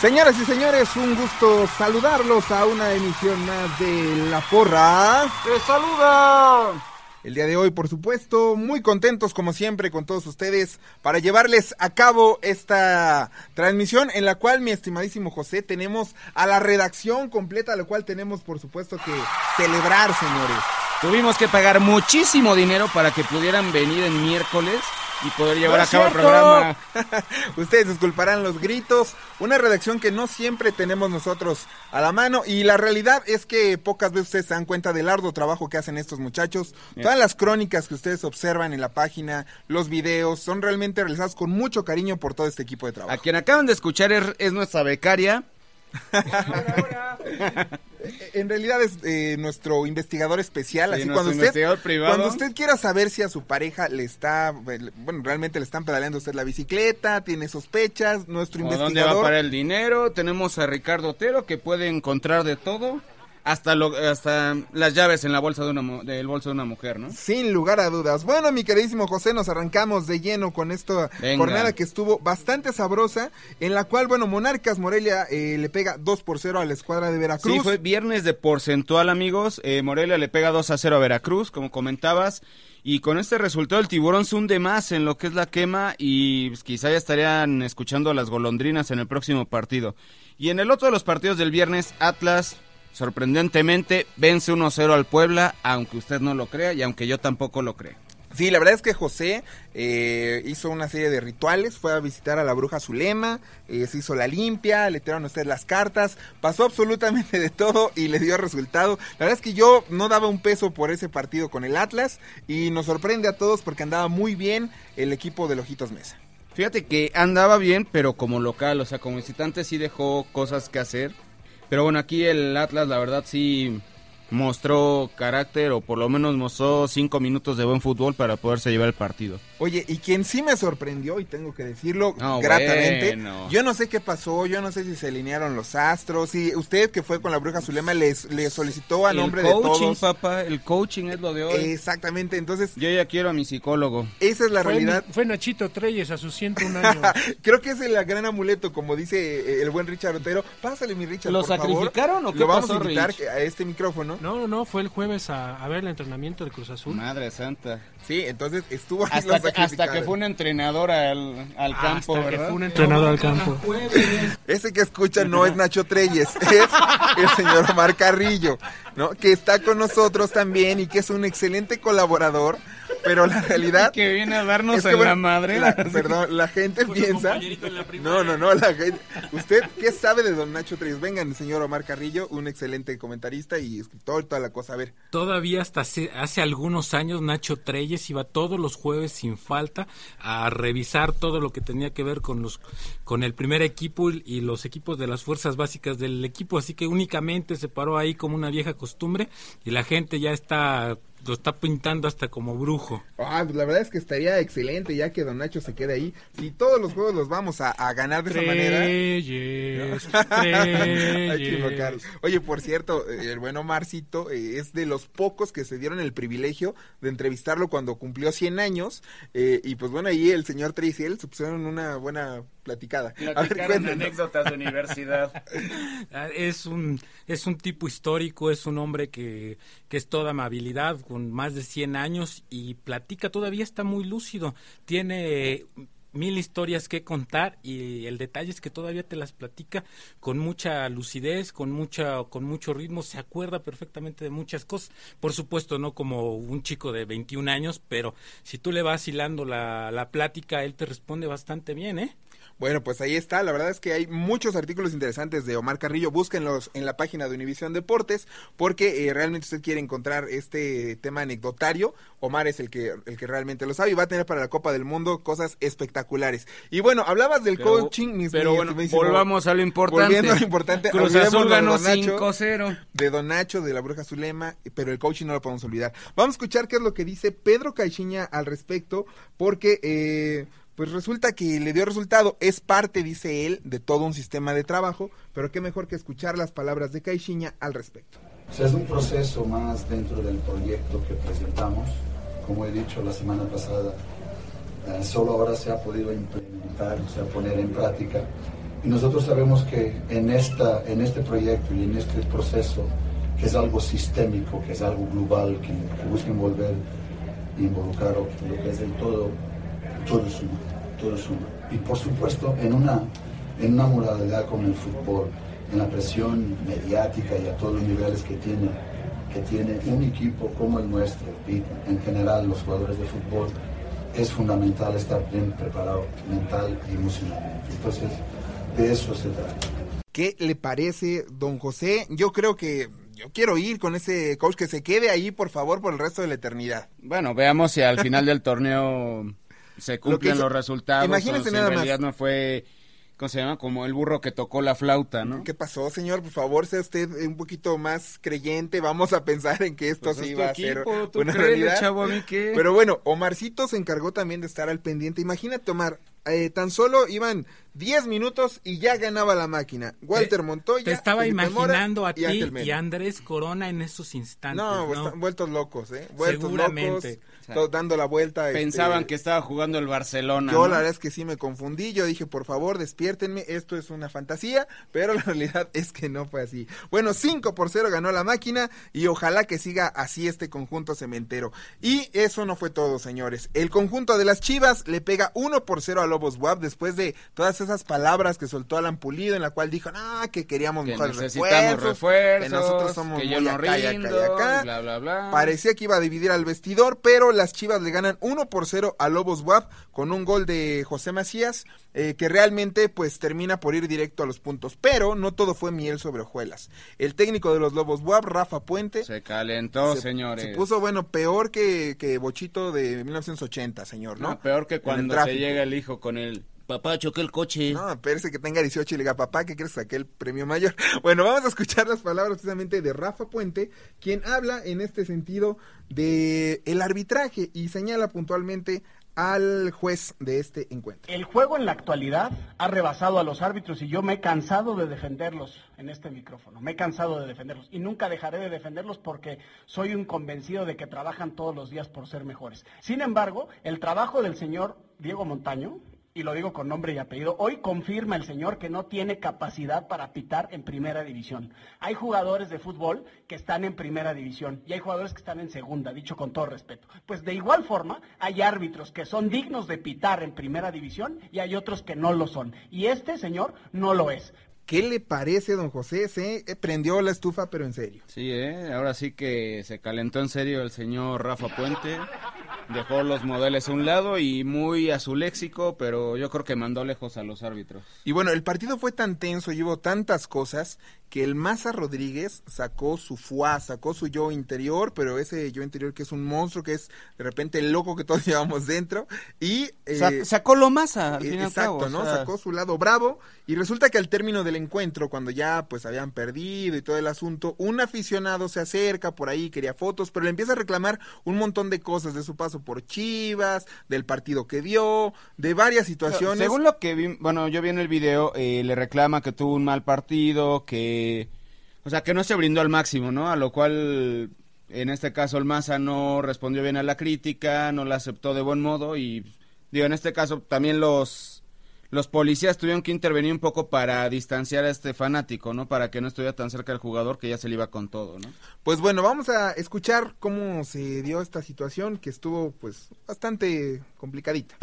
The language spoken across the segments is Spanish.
Señoras y señores, un gusto saludarlos a una emisión más de La Porra. ¡Te saluda! El día de hoy, por supuesto, muy contentos como siempre con todos ustedes para llevarles a cabo esta transmisión en la cual, mi estimadísimo José, tenemos a la redacción completa, la cual tenemos, por supuesto, que celebrar, señores. Tuvimos que pagar muchísimo dinero para que pudieran venir en miércoles y poder llevar ¡No a cabo el programa. Ustedes disculparán los gritos, una redacción que no siempre tenemos nosotros a la mano y la realidad es que pocas veces ustedes se dan cuenta del arduo trabajo que hacen estos muchachos. Eh. Todas las crónicas que ustedes observan en la página, los videos, son realmente realizadas con mucho cariño por todo este equipo de trabajo. A quien acaban de escuchar es, es nuestra becaria. En realidad es eh, nuestro investigador especial, Sí, así cuando usted, investigador privado. cuando usted quiera saber si a su pareja le está, bueno, realmente le están pedaleando a usted la bicicleta, tiene sospechas, nuestro ¿O dónde va investigador... para el dinero? Tenemos a Ricardo Otero que puede encontrar de todo. Hasta, lo, hasta las llaves en la bolsa de una, del bolso de una mujer, ¿no? Sin lugar a dudas. Bueno, mi queridísimo José, nos arrancamos de lleno con esta Venga. jornada que estuvo bastante sabrosa, en la cual, bueno, Monarcas Morelia eh, le pega 2 por 0 a la escuadra de Veracruz. Sí, fue viernes de porcentual, amigos. Eh, Morelia le pega 2 a 0 a Veracruz, como comentabas. Y con este resultado el tiburón se hunde más en lo que es la quema y pues, quizá ya estarían escuchando a las golondrinas en el próximo partido. Y en el otro de los partidos del viernes, Atlas, sorprendentemente, vence 1-0 al Puebla, aunque usted no lo crea y aunque yo tampoco lo creo. Sí, la verdad es que José eh, hizo una serie de rituales, fue a visitar a la bruja Zulema, eh, se hizo la limpia, le tiraron a usted las cartas, pasó absolutamente de todo y le dio resultado. La verdad es que yo no daba un peso por ese partido con el Atlas y nos sorprende a todos porque andaba muy bien el equipo de Ojitos Mesa. Fíjate que andaba bien, pero como local, o sea, como visitante sí dejó cosas que hacer. Pero bueno, aquí el Atlas, la verdad, sí mostró carácter o por lo menos mostró cinco minutos de buen fútbol para poderse llevar el partido. Oye, y quien sí me sorprendió, y tengo que decirlo No, gratamente, bueno. yo no sé qué pasó, yo no sé si se alinearon los astros, si usted que fue con la bruja Zulema le, le solicitó a el nombre de coaching, todos. papá, el coaching es lo de hoy. Exactamente, entonces Yo ya quiero a mi psicólogo. esa es la Fue, realidad. fue Nachito Treyes a sus 101 años. Creo que es el gran amuleto, como dice eh, el buen Richard Otero. Pásale, mi Richard, ¿Lo por favor. sacrificaron o qué Lo vamos pasó, a invitar Rich? a este micrófono. No, no, no, fue el jueves a, a ver el entrenamiento de Cruz Azul. Madre santa. Sí, entonces estuvo ahí Hasta que, hasta que sacrificados. fue un entrenador al, al campo, Hasta que ¿verdad? fue un entrenador al campo. Ese que escucha no es Nacho Treyes, es el señor Omar Carrillo, ¿no? Que está con nosotros también y que es un excelente colaborador pero la realidad... que viene a darnos es que, en bueno, la madre. la- perdón, la gente piensa... No, no, no, la gente... ¿Usted qué sabe de don Nacho Treyes? Vengan, señor Omar Carrillo, un excelente comentarista y escritor y toda la cosa. A ver, Todavía hasta hace, hace algunos años Nacho Treyes iba todos los jueves sin falta a revisar todo lo que tenía que ver con los con el primer equipo y los equipos de las fuerzas básicas del equipo, así que únicamente se paró ahí como una vieja costumbre y la gente ya está lo está pintando hasta como brujo. Ah, pues la verdad es que estaría excelente ya que Don Nacho se quede ahí. Si todos los juegos los vamos a, a ganar de esa manera. Treyes, Hay que Treyes. Oye, por cierto, eh, el bueno Marcito eh, es de los pocos que se dieron el privilegio de entrevistarlo cuando cumplió 100 años. eh, y pues bueno, ahí el señor Tracy y él se pusieron una buena platicada. A ver, Platicaron cuéntanos. anécdotas de universidad. Ah, Es un, es un tipo histórico, es un hombre que, que es toda amabilidad, con más de 100 años y platica, todavía está muy lúcido, tiene mil historias que contar y el detalle es que todavía te las platica con mucha lucidez, con mucha con mucho ritmo, se acuerda perfectamente de muchas cosas. Por supuesto, no como un chico de 21 años, pero si tú le vas hilando la, la plática, él te responde bastante bien, ¿eh? Bueno, pues ahí está. La verdad es que hay muchos artículos interesantes de Omar Carrillo. Búsquenlos en la página de Univisión Deportes porque eh, realmente usted quiere encontrar este tema anecdotario. Omar es el que, el que realmente lo sabe y va a tener para la Copa del Mundo cosas espectaculares. Y bueno, hablabas del Pero- coaching. mis- pero bueno, volvamos a lo importante. Volviendo a lo importante. Cruz Azul ganó Don Nacho, 5-0. De Don Nacho, de la Bruja Zulema, pero el coaching no lo podemos olvidar. Vamos a escuchar qué es lo que dice Pedro Caixinha al respecto porque... Eh, pues resulta que le dio resultado, es parte, dice él, de todo un sistema de trabajo, pero qué mejor que escuchar las palabras de Caixinha al respecto. Es un proceso más dentro del proyecto que presentamos. Como he dicho la semana pasada, eh, solo ahora se ha podido implementar, o sea, poner en práctica. Y nosotros sabemos que en, esta, en este proyecto y en este proceso, que es algo sistémico, que es algo global, que, que busca envolver involucrar lo que- es el todo, todo suma, todo suma. Y por supuesto, en una, en una modalidad como el fútbol, en la presión mediática y a todos los niveles que tiene, que tiene un equipo como el nuestro y en general los jugadores de fútbol, es fundamental estar bien preparado mental y emocionalmente. Entonces, de eso se trata. ¿Qué le parece, don José? Yo creo que yo quiero ir con ese coach que se quede ahí, por favor, por el resto de la eternidad. Bueno, veamos si al final del torneo se cumplen los resultados. Imagínense o nada en más. realidad no fue, ¿cómo se llama? Como el burro que tocó la flauta, ¿no? ¿Qué pasó, señor? Por favor, sea usted un poquito más creyente. Vamos a pensar en que esto Pues sí va a ser una créele, realidad. chavo, ¿a mí qué? Pero bueno, Omarcito se encargó también de estar al pendiente. Imagínate, Omar, eh, tan solo iban 10 minutos y ya ganaba la máquina. Walter Montoya. Te estaba Felipe Mora imaginando a ti y Andrés Corona en esos instantes. No, ¿no? están vueltos locos, ¿eh? Vueltos Seguramente. locos, dando la vuelta. este, Pensaban que estaba jugando el Barcelona. Yo ¿no? la verdad es que sí me confundí, yo dije, por favor, despiértenme, esto es una fantasía, pero la realidad es que no fue así. Bueno, 5 por 0 ganó la máquina y ojalá que siga así este conjunto cementero. Y eso no fue todo, señores. El conjunto de las Chivas le pega 1 por 0 a Lobos WAP después de todas esas palabras que soltó Alan Pulido en la cual dijo, no, que queríamos Que mejores necesitamos refuerzos, que nosotros somos que yo muy no acá y acá y rindo, acá". bla, bla, bla. Parecía que iba a dividir al vestidor, pero las Chivas le ganan 1 por 0 a Lobos WAP con un gol de José Macías, eh, que realmente pues termina por ir directo a los puntos. Pero no todo fue miel sobre hojuelas. El técnico de los Lobos WAP, Rafa Puente, Se calentó, se- señores. se puso, bueno, peor que, que Bochito de 1980, señor, ¿no? No, peor que cuando tráfico. llega el hijo con el papá, choqué el coche. No, espérese que tenga 18 y le diga, papá, ¿qué crees que saqué el premio mayor? Bueno, vamos a escuchar las palabras precisamente de Rafa Puente, quien habla en este sentido de el arbitraje y señala puntualmente al juez de este encuentro. El juego en la actualidad ha rebasado a los árbitros y yo me he cansado de defenderlos en este micrófono. Me he cansado de defenderlos y nunca dejaré de defenderlos porque soy un convencido de que trabajan todos los días por ser mejores. Sin embargo, el trabajo del señor Diego Montaño, y lo digo con nombre y apellido, hoy confirma el señor que no tiene capacidad para pitar en primera división. Hay jugadores de fútbol que están en primera división y hay jugadores que están en segunda, dicho con todo respeto. Pues de igual forma, hay árbitros que son dignos de pitar en primera división y hay otros que no lo son. Y este señor no lo es. ¿Qué le parece, don José? Se eh, prendió la estufa, pero en serio. Sí, ¿eh? ahora sí que se calentó en serio el señor Rafa Puente. Dejó los modelos a un lado y muy a su léxico, pero yo creo que mandó lejos a los árbitros. Y bueno, el partido fue tan tenso, llevó tantas cosas, que el Maza Rodríguez sacó su fuá, sacó su yo interior, pero ese yo interior que es un monstruo, que es de repente el loco que todos llevamos dentro, y... Eh, sacó lo Maza, al fin Exacto, ¿no? Sacó su lado bravo, y resulta que al término del encuentro, cuando ya pues habían perdido y todo el asunto, un aficionado se acerca por ahí, quería fotos, pero le empieza a reclamar un montón de cosas de su paso por Chivas, del partido que dio, de varias situaciones. Según lo que vi, bueno, yo vi en el video, eh, le reclama que tuvo un mal partido, que, o sea, que no se brindó al máximo, ¿no? A lo cual, en este caso, el Maza no respondió bien a la crítica, no la aceptó de buen modo y, digo, en este caso también los los policías tuvieron que intervenir un poco para distanciar a este fanático, ¿no? Para que no estuviera tan cerca del jugador que ya se le iba con todo, ¿no? Pues bueno, vamos a escuchar cómo se dio esta situación que estuvo pues bastante complicadita.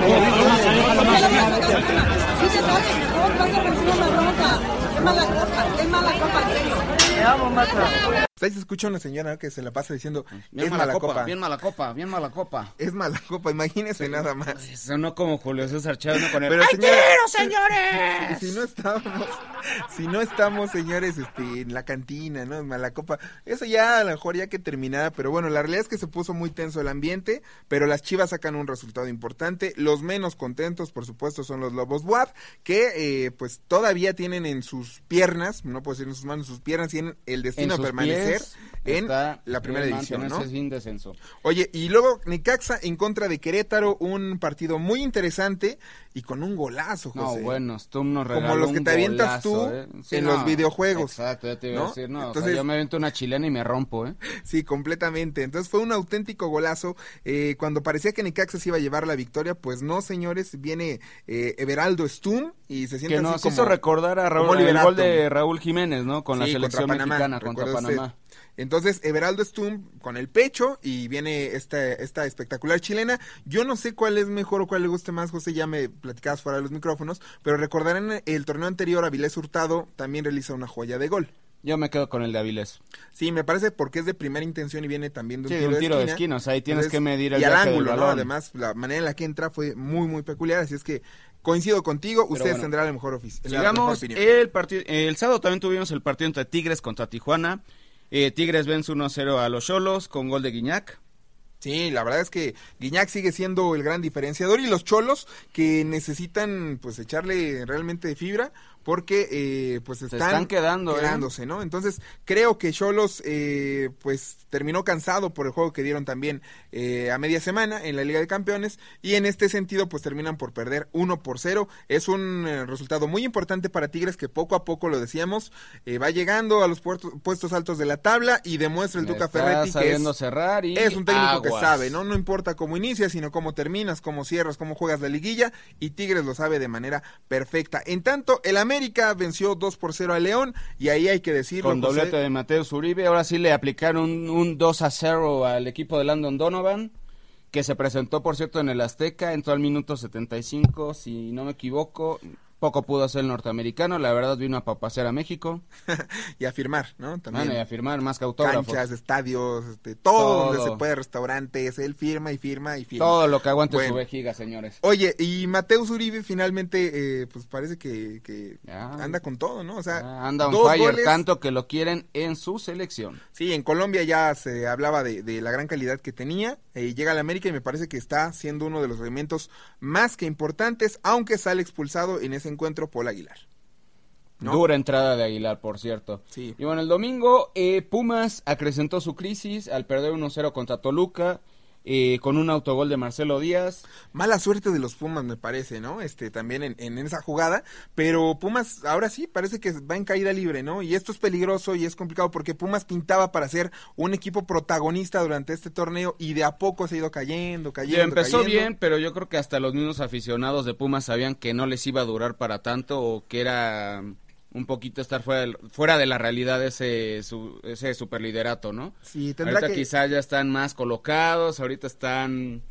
Ahí se escucha una señora que se la pasa diciendo bien es mala, copa, Bien mala copa, bien mala copa. Es mala copa, imagínese nada más. Eso no como Julio César Chávez con el Pero, ¡Ay, quiero, señores! Si, no estamos, si no estamos, señores, este, en la cantina, ¿no? Mala copa. Eso ya a lo mejor ya que terminara, pero bueno, la realidad es que se puso muy tenso el ambiente, pero las Chivas sacan un resultado importante. Los menos contentos, por supuesto, son los Lobos WAP, que eh, pues todavía tienen en sus piernas, no puedo decir en sus manos, sus piernas tienen el destino de permanecer en la primera división, ¿no? Sin descenso. Oye, y luego Necaxa en contra de Querétaro, un partido muy interesante y con un golazo, José. No, bueno, Stum nos Como los que te avientas tú ¿eh? en los videojuegos. Exacto, ya te iba a decir, no, Entonces, yo me aviento una chilena y me rompo, ¿eh? Sí, completamente. Entonces fue un auténtico golazo. Eh, cuando parecía que Necaxa se iba a llevar la victoria, pues no, señores, viene eh, Everaldo Stum y se siente que nos así como, hizo recordar a Raúl, el gol de Raúl Jiménez, ¿no? Con la selección contra Panamá, mexicana contra Panamá. Entonces, Everaldo Stum con el pecho y viene esta, esta espectacular chilena. Yo no sé cuál es mejor o cuál le guste más, José, ya me platicabas fuera de los micrófonos, pero recordarán el torneo anterior, Avilés Hurtado también realiza una joya de gol. Yo me quedo con el de Avilés. Sí, me parece porque es de primera intención y viene también de un Sí, tiro, un tiro de esquina. esquina, o sea, ahí tienes que medir el y al viaje del ángulo, ¿no? Además, la manera en la que entra fue muy, muy peculiar, así es que coincido contigo, ustedes bueno. tendrán la mejor Sigamos, opinión. el partido, el sábado también tuvimos el partido entre Tigres contra Tijuana. Eh, Tigres vence 1-0 a los Cholos con gol de Guiñac. Sí, la verdad es que Guiñac sigue siendo el gran diferenciador y los cholos que necesitan pues echarle realmente fibra porque eh, pues están, están quedando, ¿eh? quedándose, ¿no? Entonces creo que Cholos eh, pues terminó cansado por el juego que dieron también eh, a media semana en la Liga de Campeones y en este sentido pues terminan por perder 1 por 0. Es un eh, resultado muy importante para Tigres que poco a poco lo decíamos va llegando a los puertos- puestos altos de la tabla y demuestra el Tuca Está Ferretti que es, cerrar y es un técnico que sabe, ¿no? No importa cómo inicias, sino cómo terminas, cómo cierras, cómo juegas la liguilla, y Tigres lo sabe de manera perfecta. En tanto, el América venció 2 por 0 a León, y ahí hay que decirlo, Con José, doblete de Mateus Uribe. Ahora sí le aplicaron un, un 2 a 0 al equipo de Landon Donovan, que se presentó, por cierto, en el Azteca. Entró al minuto 75, si no me equivoco. Poco pudo hacer el norteamericano. La verdad, vino a papasear a México. y a firmar, ¿no? También. Bueno, y a firmar más que autógrafos. Canchas, estadios, este, todo, donde se puede, restaurantes, él firma y firma y firma. Todo lo que aguante Bueno. su vejiga, señores. Oye, y Mateus Uribe finalmente, eh, pues parece que, que anda con todo, ¿no? O sea, Ah, Anda dos fire, goles, tanto que lo quieren en su selección. Sí, en Colombia ya se hablaba de, de la gran calidad que tenía. eh, llega a la América y me parece que está siendo uno de los elementos más que importantes, aunque sale expulsado en ese encuentro Paul Aguilar. ¿no? Dura entrada de Aguilar, por cierto. Sí. Y bueno, el domingo eh, Pumas acrecentó su crisis al perder 1-0 contra Toluca eh, con un autogol de Marcelo Díaz. Mala suerte de los Pumas, me parece, ¿no? Este, también en, en esa jugada. Pero Pumas, ahora sí, parece que va en caída libre, ¿no? Y esto es peligroso y es complicado porque Pumas pintaba para ser un equipo protagonista durante este torneo y de a poco se ha ido cayendo, Y cayendo. empezó cayendo. bien, pero yo creo que hasta los mismos aficionados de Pumas sabían que no les iba a durar para tanto o que era un poquito estar fuera, del- fuera de la realidad ese, su, ese superliderato, ¿no? Sí, tendrá ahorita que- quizás ya están más colocados, ahorita están...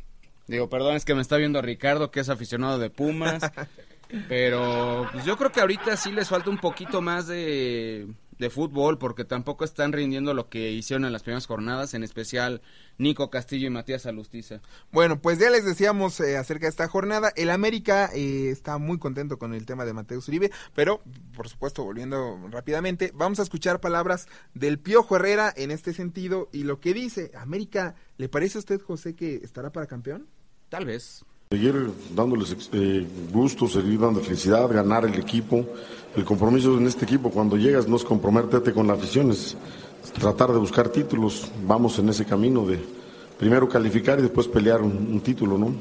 Digo, perdón, es que me está viendo Ricardo, que es aficionado de Pumas. pero pues yo creo que ahorita sí les falta un poquito más de, de fútbol porque tampoco están rindiendo lo que hicieron en las primeras jornadas, en especial Nico Castillo y Matías Alustiza. Bueno, pues ya les decíamos eh, acerca de esta jornada. El América eh, está muy contento con el tema de Mateus Uribe, pero por supuesto, volviendo rápidamente, vamos a escuchar palabras del Piojo Herrera en este sentido y lo que dice. América, ¿le parece a usted, José, que estará para campeón? Tal vez. Seguir dándoles eh, gusto, seguir dando felicidad, ganar el equipo. El compromiso en este equipo cuando llegas no es comprometerte con la afición, es tratar de buscar títulos. Vamos en ese camino de primero calificar y después pelear un, título, ¿no?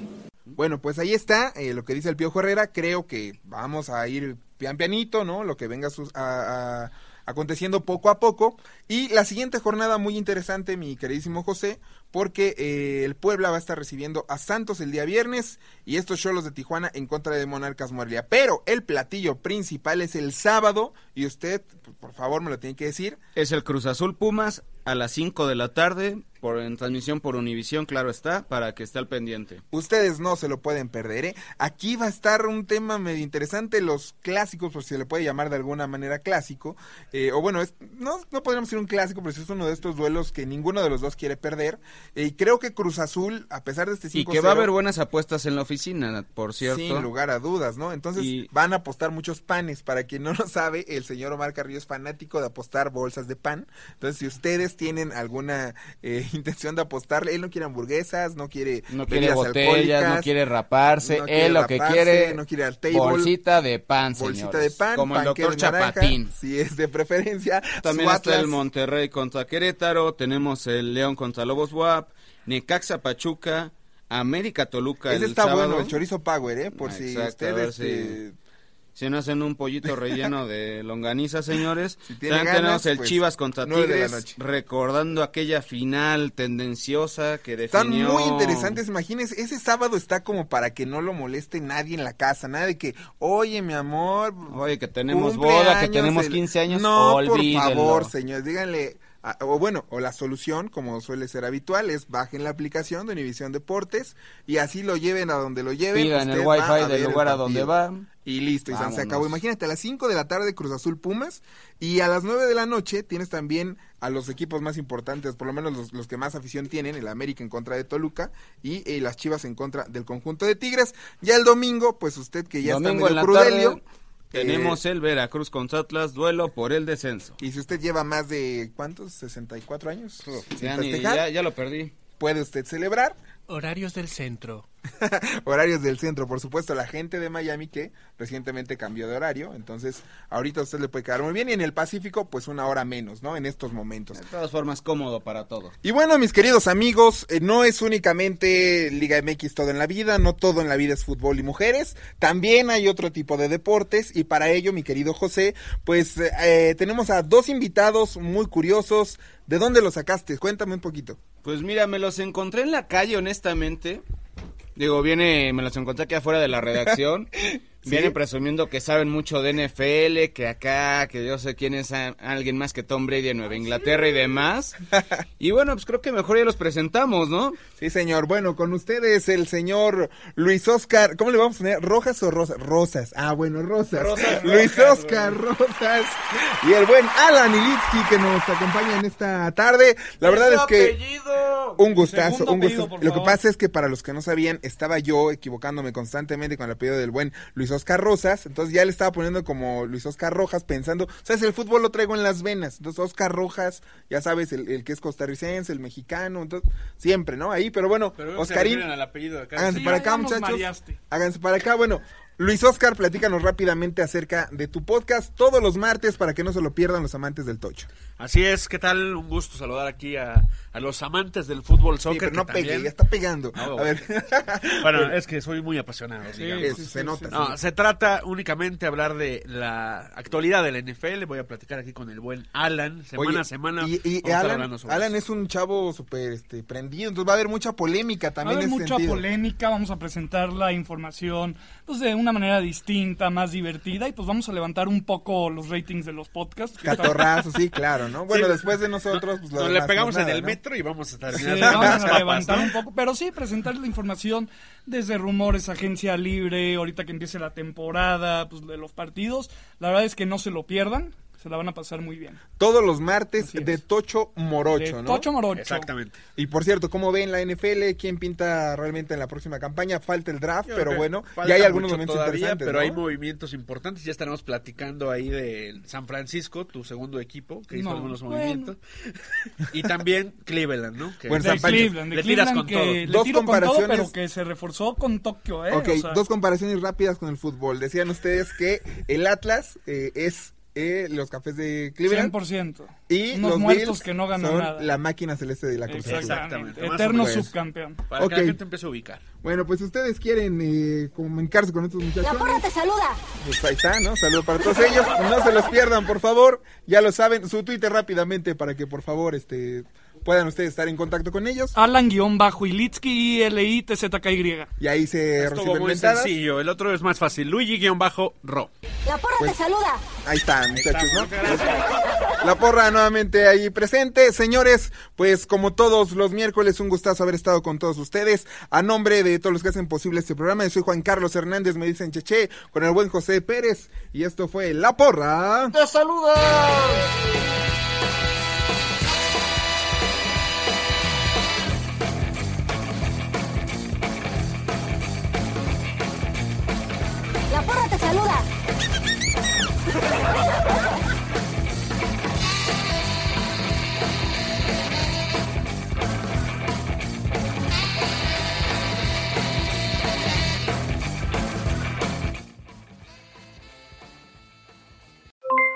Bueno, pues ahí está eh, lo que dice el Piojo Herrera. Creo que vamos a ir pian pianito, ¿no? Lo que venga a- aconteciendo poco a poco. Y la siguiente jornada muy interesante, mi queridísimo José, porque eh, el Puebla va a estar recibiendo a Santos el día viernes y estos Cholos de Tijuana en contra de Monarcas Morelia. Pero el platillo principal es el sábado y usted, por favor, me lo tiene que decir. Es el Cruz Azul Pumas a las 5 de la tarde, por, en transmisión por Univisión, claro está, para que esté al pendiente. Ustedes no se lo pueden perder, ¿eh? Aquí va a estar un tema medio interesante, los clásicos, por si se le puede llamar de alguna manera clásico. eh, o bueno, es, no, no podríamos decir un clásico, pero es uno de estos duelos que ninguno de los dos quiere perder. eh, y creo que Cruz Azul, a pesar de este 5 Y que va a haber buenas apuestas en la oficina, por cierto. Sin lugar a dudas, ¿no? Entonces Y- van a apostar muchos panes. Para quien no lo sabe, el señor Omar Carrillo es fanático de apostar bolsas de pan. Entonces, si ustedes tienen alguna eh, intención de apostarle, él no quiere hamburguesas, no quiere No quiere botellas, no quiere raparse, no quiere él lo que quiere, no quiere al table, bolsita de pan, bolsita señores, de pan, como el doctor Chapatín. si es de preferencia. También está el. Monterrey contra Querétaro, tenemos el León contra Lobos WAP, Necaxa Pachuca, América Toluca Ese el está sábado. bueno, el chorizo power, ¿eh? Por Ah, si exacto, a ver ustedes... si- Si no hacen un pollito relleno de longaniza, señores. También ganas, tenemos el pues, Chivas contra nueve de la Tigres, noche. recordando aquella final tendenciosa que Están definió... muy interesantes, imagínense, ese sábado está como para que no lo moleste nadie en la casa, nada de que, oye mi amor, Oye, que tenemos boda, que tenemos el-". 15 años, No, olvídenlo. por favor, señores, díganle, a- o bueno, o la solución, como suele ser habitual, es bajen la aplicación de Univisión Deportes y así lo lleven a donde lo lleven. Pidan el wifi del lugar a donde va. Y listo, y se acabó. Imagínate, a las 5 de la tarde Cruz Azul Pumas y a las 9 de la noche tienes también a los equipos más importantes, por lo menos los, los que más afición tienen, el América en contra de Toluca y eh, las Chivas en contra del conjunto de Tigres. Ya el domingo, pues usted que ya Domingo está en medio crudelio. tarde tenemos el Veracruz contra Atlas, duelo por el descenso. Y si usted lleva más de, ¿cuántos? ¿64 años? sin Ya, ni- ya- ya lo perdí. Puede usted celebrar. Horarios del centro. Horarios del centro, por supuesto, la gente de Miami que recientemente cambió de horario, entonces ahorita a usted le puede quedar muy bien y en el Pacífico pues una hora menos, ¿no? En estos momentos. De todas formas, cómodo para todo. Y bueno, mis queridos amigos, eh, no es únicamente Liga MX todo en la vida, no todo en la vida es fútbol y mujeres, también hay otro tipo de deportes y para ello, mi querido José, pues eh, tenemos a dos invitados muy curiosos. ¿De dónde los sacaste? Cuéntame un poquito. Pues mira, me los encontré en la calle, honestamente. Digo, viene, me los encontré aquí afuera de la redacción. Vienen presumiendo que saben mucho de NFL, que acá, que yo sé quién es a- alguien más que Tom Brady en Nueva Inglaterra y demás. Y bueno, pues creo que mejor ya los presentamos, ¿no? Sí, señor. Bueno, con ustedes el señor Luis Oscar. ¿Cómo le vamos a poner? ¿Rojas o Rosas? Rosas. Ah, bueno, Rosas. Rosas Luis Rojas, Oscar Rosas. Y el buen Alan Ilitsky que nos acompaña en esta tarde. La verdad es que un gustazo, Segundo un apellido, por Lo que pasa es que para los que no sabían, estaba yo equivocándome constantemente con el apellido del buen Luis Oscar Rosas. Entonces ya le estaba poniendo como Luis Oscar Rojas pensando, sabes, el fútbol lo traigo en las venas. Entonces Oscar Rojas, ya sabes, el, el que es costarricense, el mexicano, entonces siempre, ¿no? Ahí, pero bueno, Pero Oscarín. al apellido de acá. Háganse Sí, para acá, muchachos. mareaste. Háganse para acá. Bueno, Luis Oscar, platícanos rápidamente acerca de tu podcast todos los martes para que no se lo pierdan los amantes del tocho. Así es, ¿qué tal? Un gusto saludar aquí a, a los amantes del fútbol soccer. pero que no pegue, también- ya está pegando. No, a ver. Bueno, es que soy muy apasionado. Sí, digamos. sí, se nota, No, sí. se trata únicamente de hablar de la actualidad del NFL. Voy a platicar aquí con el buen Alan, semana Oye, a semana. Y, Alan, es un chavo súper este, prendido, entonces va a haber mucha polémica Va a también haber en mucha sentido. polémica, vamos a presentar la información pues de una manera distinta, más divertida y pues vamos a levantar un poco los ratings de los podcasts. Catorrazo, sí, claro, ¿no? Bueno, Sí. después de nosotros, pues lo Nos le pegamos en el ¿no? metro y vamos a terminar. Sí, vamos a levantar un poco, pero sí presentar la información desde rumores, agencia libre, ahorita que empiece la temporada, pues de los partidos. La verdad es que no se lo pierdan. Se la van a pasar muy bien. Todos los martes de Tocho Morocho, De ¿no? Tocho Morocho. Exactamente. Y por cierto, ¿cómo ven la NFL? ¿Quién pinta realmente en la próxima campaña? Falta el draft, Yo pero creo bueno, ya hay algunos momentos todavía, interesantes. pero ¿no? hay movimientos importantes. Ya estaremos platicando ahí de San Francisco, tu segundo equipo, que hizo No, algunos bueno. movimientos. Y también Cleveland, ¿no? Que Bueno, San. Cleveland, de Le tiras con que todo. le Dos tiro con todo, comparaciones. pero que se reforzó con Tokio, ¿eh? Ok, O sea, dos comparaciones rápidas con el fútbol. Decían ustedes que el Atlas eh, es eh, los cafés de Cleveland 100%. y Unos los muertos Bills que no ganan son nada. la máquina celeste de la Cruz. Exactamente. Eterno subcampeón. Para Ok. que la gente empiece a ubicar. Bueno, pues ustedes quieren eh, comunicarse con estos muchachos. La porra te saluda. Pues ahí está, ¿no? Saludos para todos ellos. No se los pierdan, por favor. Ya lo saben, su Twitter rápidamente para que por favor este puedan ustedes estar en contacto con ellos. Alan-Ilitsky, I-L-I-T-Z-K-Y. Y ahí se Estuvo reciben muy mentadas. sencillo. El otro es más fácil. Luigi-Ro. La porra Pues- te saluda. Ahí están, muchachos, ¿no? La porra nuevamente ahí presente. Señores, pues como todos los miércoles, un gustazo haber estado con todos ustedes. A nombre de todos los que hacen posible este programa, yo soy Juan Carlos Hernández, me dicen Cheche, con el buen José Pérez. Y esto fue La Porra. ¡Te saluda!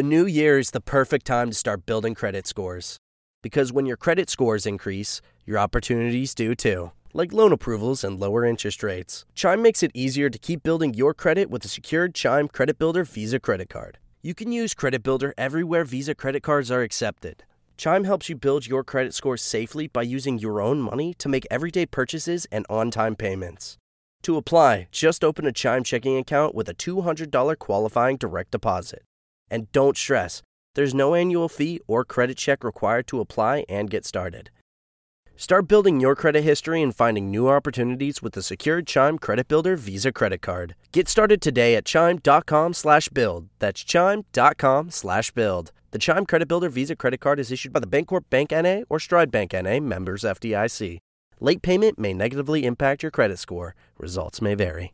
The new year is the perfect time to start building credit scores. Because when your credit scores increase, your opportunities do too, like loan approvals and lower interest rates. Chime makes it easier to keep building your credit with a secured Chime Credit Builder Visa credit card. You can use Credit Builder everywhere Visa credit cards are accepted. Chime helps you build your credit score safely by using your own money to make everyday purchases and on time payments. To apply, just open a Chime checking account with a $200 qualifying direct deposit. And don't stress, there's no annual fee or credit check required to apply and get started. Start building your credit history and finding new opportunities with the secured Chime Credit Builder Visa credit card. Get started today at chime.com/build. That's chime.com/build. The Chime Credit Builder Visa credit card is issued by the Bancorp Bank NA or Stride Bank NA, members FDIC. Late payment may negatively impact your credit score. Results may vary.